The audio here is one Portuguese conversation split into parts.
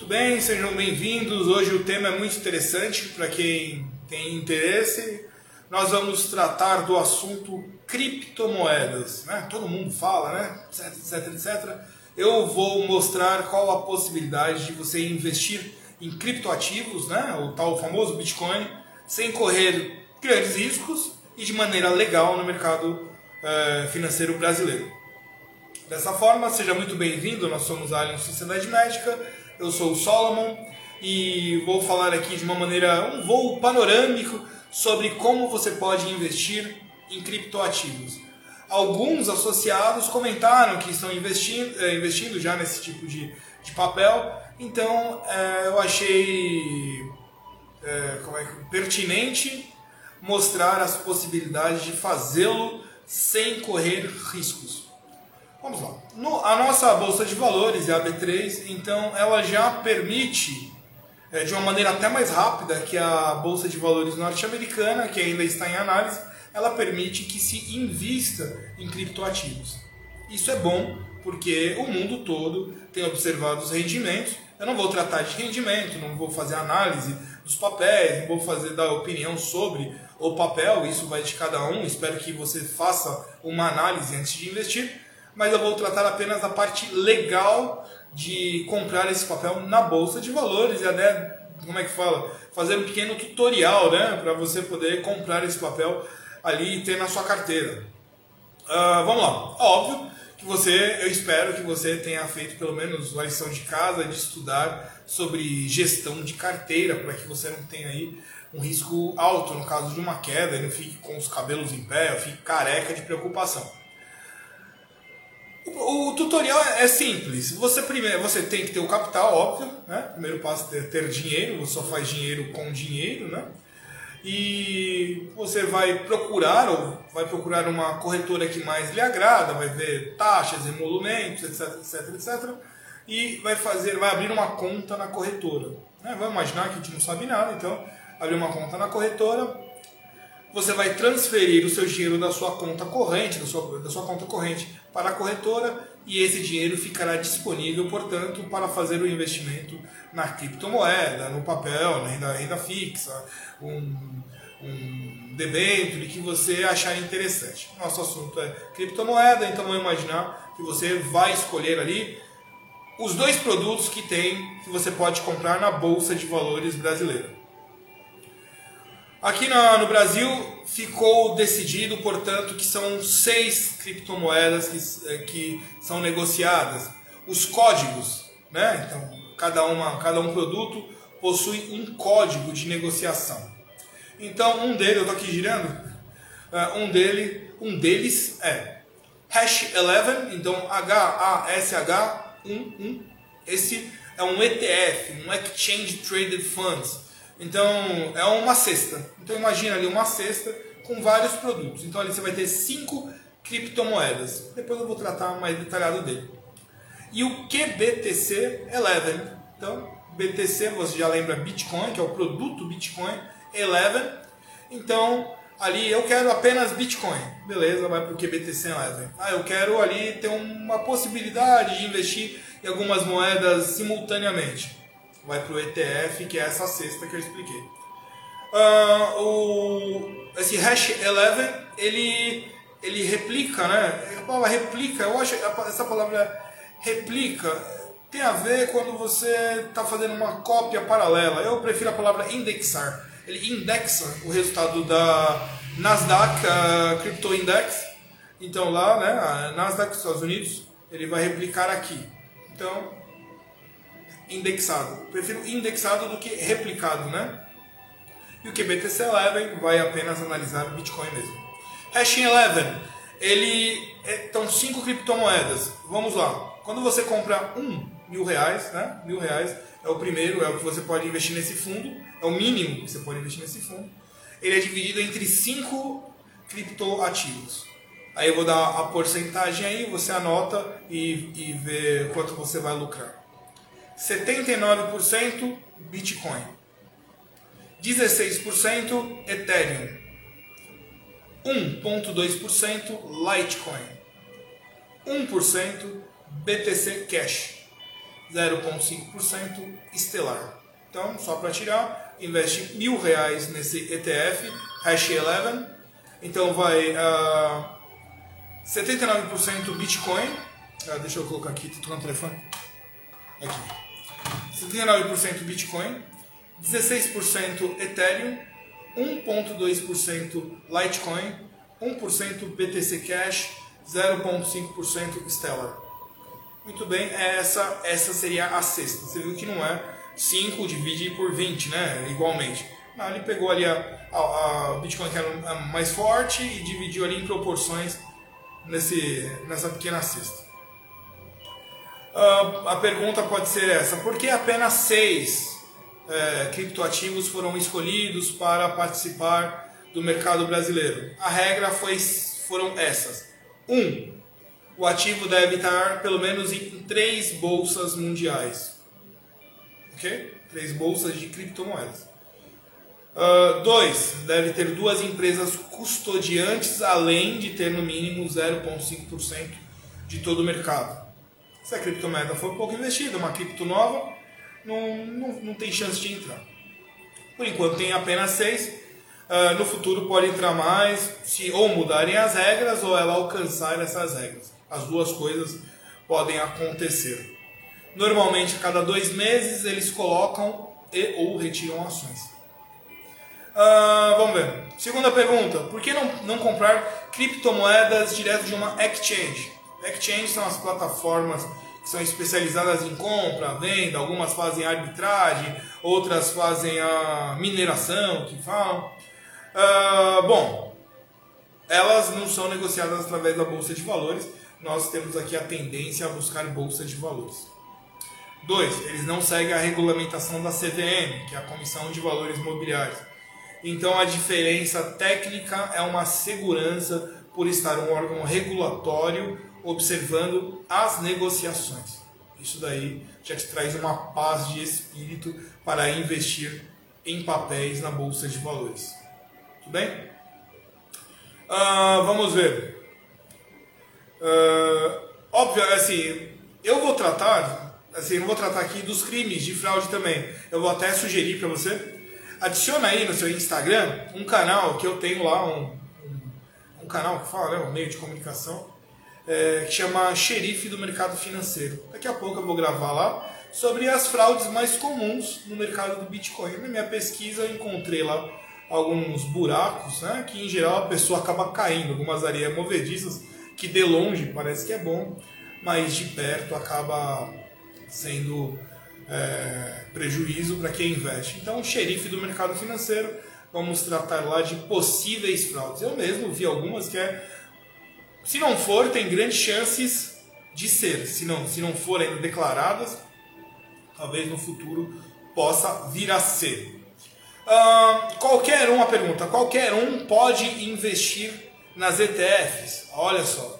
Muito bem, sejam bem-vindos. Hoje o tema é muito interessante para quem tem interesse. Nós vamos tratar do assunto criptomoedas. Né? Todo mundo fala, né? etc, etc, etc. Eu vou mostrar qual a possibilidade de você investir em criptoativos, né? o tal famoso Bitcoin, sem correr grandes riscos e de maneira legal no mercado eh, financeiro brasileiro. Dessa forma, seja muito bem-vindo. Nós somos a Allianz Sociedade Médica. Eu sou o Solomon e vou falar aqui de uma maneira, um voo panorâmico sobre como você pode investir em criptoativos. Alguns associados comentaram que estão investindo, eh, investindo já nesse tipo de, de papel, então é, eu achei é, como é, pertinente mostrar as possibilidades de fazê-lo sem correr riscos. Vamos lá. No, a nossa bolsa de valores, a B3, então ela já permite, é, de uma maneira até mais rápida que a bolsa de valores norte-americana, que ainda está em análise, ela permite que se invista em criptoativos. Isso é bom porque o mundo todo tem observado os rendimentos. Eu não vou tratar de rendimento, não vou fazer análise dos papéis, não vou fazer dar opinião sobre o papel, isso vai de cada um. Espero que você faça uma análise antes de investir mas eu vou tratar apenas da parte legal de comprar esse papel na bolsa de valores e até, como é que fala, fazer um pequeno tutorial, né, para você poder comprar esse papel ali e ter na sua carteira. Uh, vamos lá, óbvio que você, eu espero que você tenha feito pelo menos uma lição de casa de estudar sobre gestão de carteira para que você não tenha aí um risco alto no caso de uma queda e não fique com os cabelos em pé, fique careca de preocupação. O tutorial é simples. Você primeiro você tem que ter o capital, óbvio, né? Primeiro passo é ter dinheiro, você só faz dinheiro com dinheiro, né? E você vai procurar ou vai procurar uma corretora que mais lhe agrada, vai ver taxas, emolumentos, etc, etc, etc, e vai fazer, vai abrir uma conta na corretora. Né? Vamos imaginar que a gente não sabe nada, então abrir uma conta na corretora, você vai transferir o seu dinheiro da sua conta corrente, da sua, da sua conta corrente para a corretora e esse dinheiro ficará disponível, portanto, para fazer o investimento na criptomoeda, no papel, na renda, renda fixa, um, um debênture que você achar interessante. Nosso assunto é criptomoeda, então vamos imaginar que você vai escolher ali os dois produtos que tem que você pode comprar na bolsa de valores brasileira. Aqui no Brasil ficou decidido, portanto, que são seis criptomoedas que, eh, que são negociadas. Os códigos, né? Então, cada, uma, cada um produto possui um código de negociação. Então, um deles, eu estou aqui girando, eh, um, dele, um deles é Hash 11, então H-A-S-H-11. Esse é um ETF, um Exchange Traded Funds então, é uma cesta. Então, imagina ali uma cesta com vários produtos. Então, ali você vai ter cinco criptomoedas. Depois eu vou tratar mais detalhado dele. E o QBTC 11. Então, BTC, você já lembra Bitcoin, que é o produto Bitcoin 11. Então, ali eu quero apenas Bitcoin. Beleza, vai para o QBTC 11. Ah, eu quero ali ter uma possibilidade de investir em algumas moedas simultaneamente vai para o ETF, que é essa cesta que eu expliquei. Uh, o, esse hash 11, ele, ele replica, né? A palavra replica, eu acho essa palavra replica tem a ver quando você está fazendo uma cópia paralela. Eu prefiro a palavra indexar. Ele indexa o resultado da Nasdaq uh, Crypto Index. Então lá, né, a Nasdaq dos Estados Unidos, ele vai replicar aqui. Então, indexado. Prefiro indexado do que replicado, né? E o QBTC 11 vai apenas analisar Bitcoin mesmo. Hashing 11, ele é, são cinco criptomoedas. Vamos lá. Quando você compra um mil reais, né? Mil reais é o primeiro, é o que você pode investir nesse fundo, é o mínimo que você pode investir nesse fundo. Ele é dividido entre cinco criptoativos. Aí eu vou dar a porcentagem aí, você anota e, e vê quanto você vai lucrar. 79% Bitcoin, 16% Ethereum, 1,2% Litecoin, 1% BTC Cash, 0,5% Estelar. Então, só para tirar, investe mil reais nesse ETF, Hash 11. Então vai uh, 79% Bitcoin. Uh, deixa eu colocar aqui, estou tocando o telefone. Aqui. 79% Bitcoin, 16% Ethereum, 1,2% Litecoin, 1% BTC Cash, 0,5% Stellar. Muito bem, essa, essa seria a sexta. Você viu que não é 5 divide por 20, né? Igualmente. Não, ele pegou ali a, a, a Bitcoin que era mais forte e dividiu ali em proporções nesse, nessa pequena cesta. Uh, a pergunta pode ser essa: por que apenas seis é, criptoativos foram escolhidos para participar do mercado brasileiro? A regra foi, foram essas: um, o ativo deve estar pelo menos em três bolsas mundiais. Ok? Três bolsas de criptomoedas. Uh, dois, deve ter duas empresas custodiantes, além de ter no mínimo 0,5% de todo o mercado. Se a criptomoeda for pouco investida, uma cripto nova, não, não, não tem chance de entrar. Por enquanto tem apenas seis. Uh, no futuro pode entrar mais, se ou mudarem as regras ou ela alcançar essas regras. As duas coisas podem acontecer. Normalmente, a cada dois meses, eles colocam e ou retiram ações. Uh, vamos ver. Segunda pergunta: por que não, não comprar criptomoedas direto de uma exchange? Exchange são as plataformas que são especializadas em compra, venda, algumas fazem arbitragem, outras fazem a mineração, que falam. Uh, bom, elas não são negociadas através da bolsa de valores, nós temos aqui a tendência a buscar bolsa de valores. 2. Eles não seguem a regulamentação da CVM, que é a Comissão de Valores Mobiliários. Então a diferença técnica é uma segurança por estar um órgão regulatório observando as negociações. Isso daí já te traz uma paz de espírito para investir em papéis na bolsa de valores. Tudo bem? Uh, vamos ver. Uh, óbvio, assim, eu vou tratar, assim, eu vou tratar aqui dos crimes de fraude também. Eu vou até sugerir para você, adiciona aí no seu Instagram um canal que eu tenho lá, um, um, um canal que fala, né, um meio de comunicação, é, que chama Xerife do Mercado Financeiro. Daqui a pouco eu vou gravar lá sobre as fraudes mais comuns no mercado do Bitcoin. Na minha pesquisa eu encontrei lá alguns buracos, né, que em geral a pessoa acaba caindo, algumas areias movediças que de longe parece que é bom, mas de perto acaba sendo é, prejuízo para quem investe. Então, o xerife do mercado financeiro, vamos tratar lá de possíveis fraudes. Eu mesmo vi algumas que é, se não for, tem grandes chances de ser. Se não, se não forem declaradas, talvez no futuro possa vir a ser. Uh, qualquer um, a pergunta, qualquer um pode investir nas ETFs, olha só.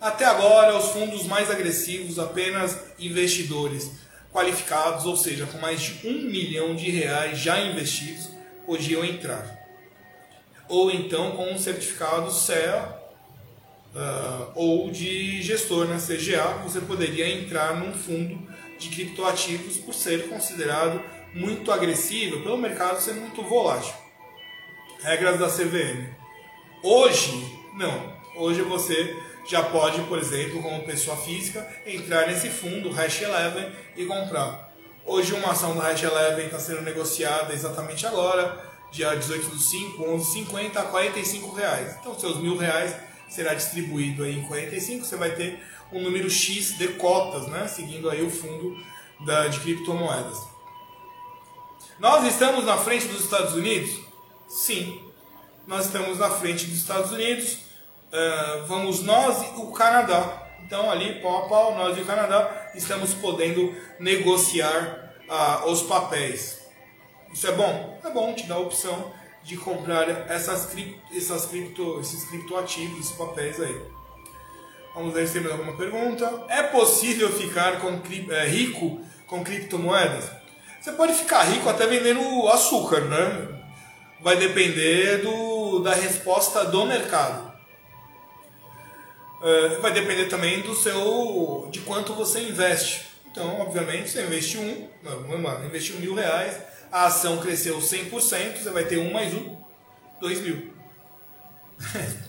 Até agora, os fundos mais agressivos, apenas investidores qualificados, ou seja, com mais de um milhão de reais já investidos, podiam entrar. Ou então com um certificado CEA uh, ou de gestor na CGA, você poderia entrar num fundo de criptoativos por ser considerado muito agressivo, pelo mercado ser muito volátil. Regras da CVM. Hoje, não. Hoje você já pode, por exemplo, como pessoa física, entrar nesse fundo Hash Eleven e comprar. Hoje uma ação do Hash Eleven está sendo negociada exatamente agora, dia 18 do 5, 11,50 a 45 reais. Então seus mil reais será distribuído aí em 45, você vai ter um número X de cotas, né? seguindo aí o fundo da, de criptomoedas. Nós estamos na frente dos Estados Unidos? Sim, nós estamos na frente dos Estados Unidos, uh, vamos nós e o Canadá. Então, ali, pau a pau, nós e o Canadá estamos podendo negociar uh, os papéis. Isso é bom? É bom, te dá a opção de comprar essas, essas cripto, esses criptoativos, esses papéis aí. Vamos ver se tem mais alguma pergunta. É possível ficar com, é, rico com criptomoedas? Você pode ficar rico até vendendo açúcar, né? Vai depender do, da resposta do mercado. Uh, vai depender também do seu de quanto você investe. Então, obviamente, você investiu um, não, investiu mil reais, a ação cresceu 100%, você vai ter um mais um, dois mil.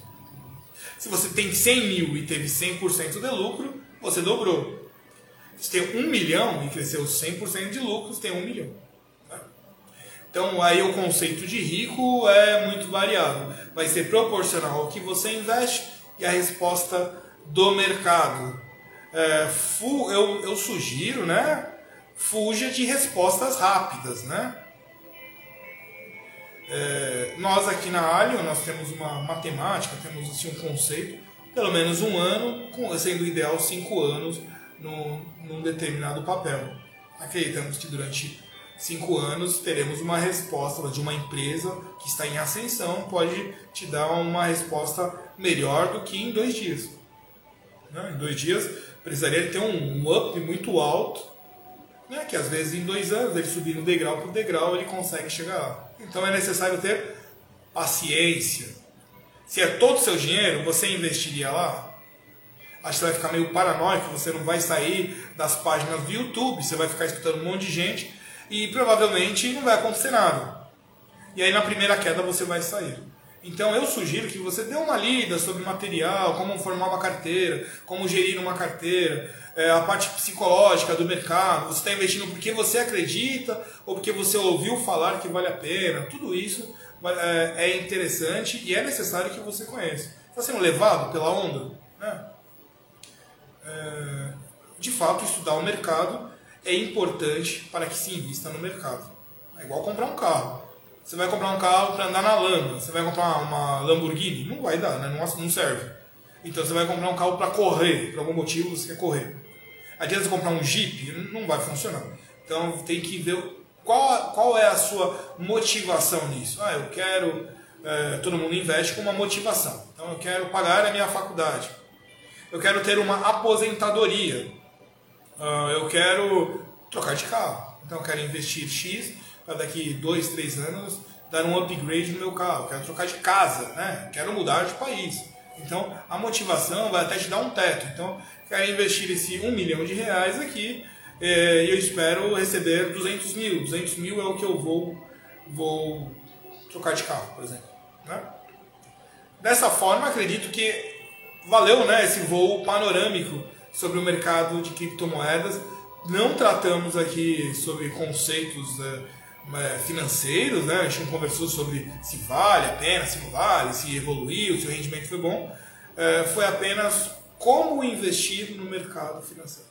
Se você tem 100 mil e teve 100% de lucro, você dobrou. Se tem um milhão e cresceu 100% de lucro, você tem um milhão. Tá? Então, aí o conceito de rico é muito variável. Vai ser proporcional ao que você investe e a resposta do mercado. É, eu, eu sugiro, né? Fuja de respostas rápidas, né? É, nós aqui na Alio, nós temos uma matemática, temos assim, um conceito, pelo menos um ano, sendo ideal cinco anos no, num determinado papel. Acreditamos que durante cinco anos teremos uma resposta de uma empresa que está em ascensão, pode te dar uma resposta melhor do que em dois dias. Né? Em dois dias precisaria ter um, um up muito alto, né? que às vezes em dois anos ele subindo degrau por degrau ele consegue chegar lá. Então é necessário ter paciência. Se é todo o seu dinheiro, você investiria lá? Acho que você vai ficar meio paranoico, você não vai sair das páginas do YouTube, você vai ficar escutando um monte de gente e provavelmente não vai acontecer nada. E aí na primeira queda você vai sair. Então eu sugiro que você dê uma lida sobre material, como formar uma carteira, como gerir uma carteira, é, a parte psicológica do mercado, você está investindo porque você acredita ou porque você ouviu falar que vale a pena, tudo isso é, é interessante e é necessário que você conheça. Está sendo levado pela onda? Né? É, de fato, estudar o mercado é importante para que se invista no mercado. É igual comprar um carro. Você vai comprar um carro para andar na lama, você vai comprar uma Lamborghini? Não vai dar, né? não, serve. Então você vai comprar um carro para correr, por algum motivo você quer correr. Adianta você comprar um Jeep? Não vai funcionar. Então tem que ver qual, qual é a sua motivação nisso. Ah, eu quero. É, todo mundo investe com uma motivação. Então eu quero pagar a minha faculdade. Eu quero ter uma aposentadoria. Uh, eu quero trocar de carro. Então eu quero investir X para daqui dois, três anos dar um upgrade no meu carro. Quero trocar de casa, né? Quero mudar de país. Então a motivação vai até te dar um teto. Então quero investir esse um milhão de reais aqui é, e eu espero receber 200 mil. 200 mil é o que eu vou, vou trocar de carro, por exemplo. Né? Dessa forma, acredito que valeu né, esse voo panorâmico sobre o mercado de criptomoedas. Não tratamos aqui sobre conceitos é, financeiros, né? a gente não conversou sobre se vale a pena, se não vale, se evoluiu, se o rendimento foi bom. É, foi apenas como investir no mercado financeiro.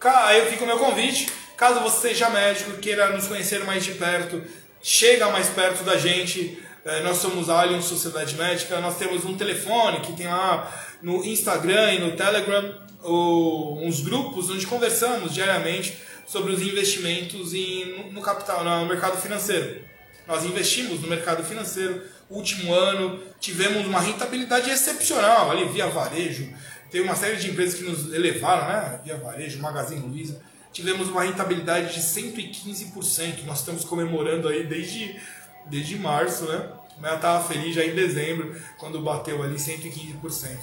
Aí eu fico o meu convite, caso você seja médico, queira nos conhecer mais de perto, chega mais perto da gente, é, nós somos Alien Sociedade Médica, nós temos um telefone que tem lá no Instagram e no Telegram uns grupos onde conversamos diariamente sobre os investimentos em, no capital, no mercado financeiro. Nós investimos no mercado financeiro, último ano tivemos uma rentabilidade excepcional ali via varejo, tem uma série de empresas que nos elevaram, né? Via Varejo, Magazine Luiza. Tivemos uma rentabilidade de 115%. Nós estamos comemorando aí desde, desde março, né? Mas eu estava feliz já em dezembro, quando bateu ali 115%.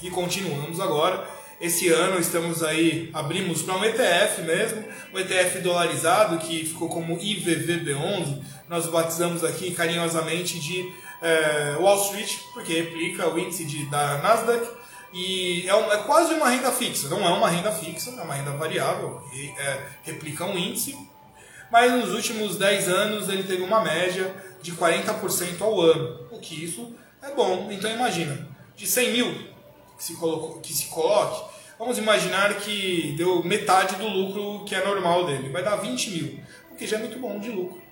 E continuamos agora. Esse ano estamos aí, abrimos para um ETF mesmo, um ETF dolarizado que ficou como IVVB11. Nós batizamos aqui carinhosamente de é, Wall Street, porque replica o índice de, da Nasdaq e é, um, é, quase uma renda fixa, não é uma renda fixa, é uma renda variável, e, é, replica um índice, mas nos últimos 10 anos ele teve uma média de 40% ao ano, o que isso é bom. Então imagina, de 100 mil que se, colocou, que se coloque, vamos imaginar que deu metade do lucro que é normal dele, vai dar 20 mil, o que já é muito bom de lucro.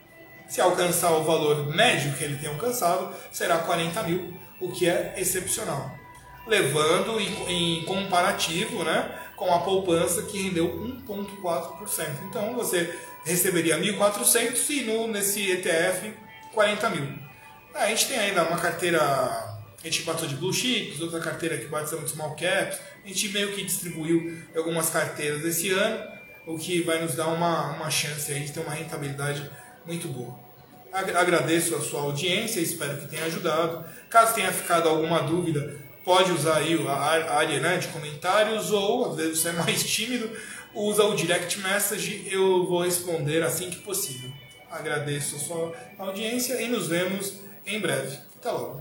Se alcançar o valor médio que ele tem alcançado, será 40 mil, o que é excepcional levando em, comparativo né, com a poupança que rendeu 1,4%. Então você receberia 1.400 e no, nesse ETF 40 mil. A gente tem ainda uma carteira, a gente bateu de blue chips, outra carteira que bateu de small caps, a gente meio que distribuiu algumas carteiras esse ano, o que vai nos dar uma, uma chance aí de ter uma rentabilidade muito boa. Agradeço a sua audiência, espero que tenha ajudado. Caso tenha ficado alguma dúvida, pode usar aí a área né, de comentários ou às vezes você é mais tímido, usa o direct message, eu vou responder assim que possível. Agradeço a sua audiência e nos vemos em breve. Até logo.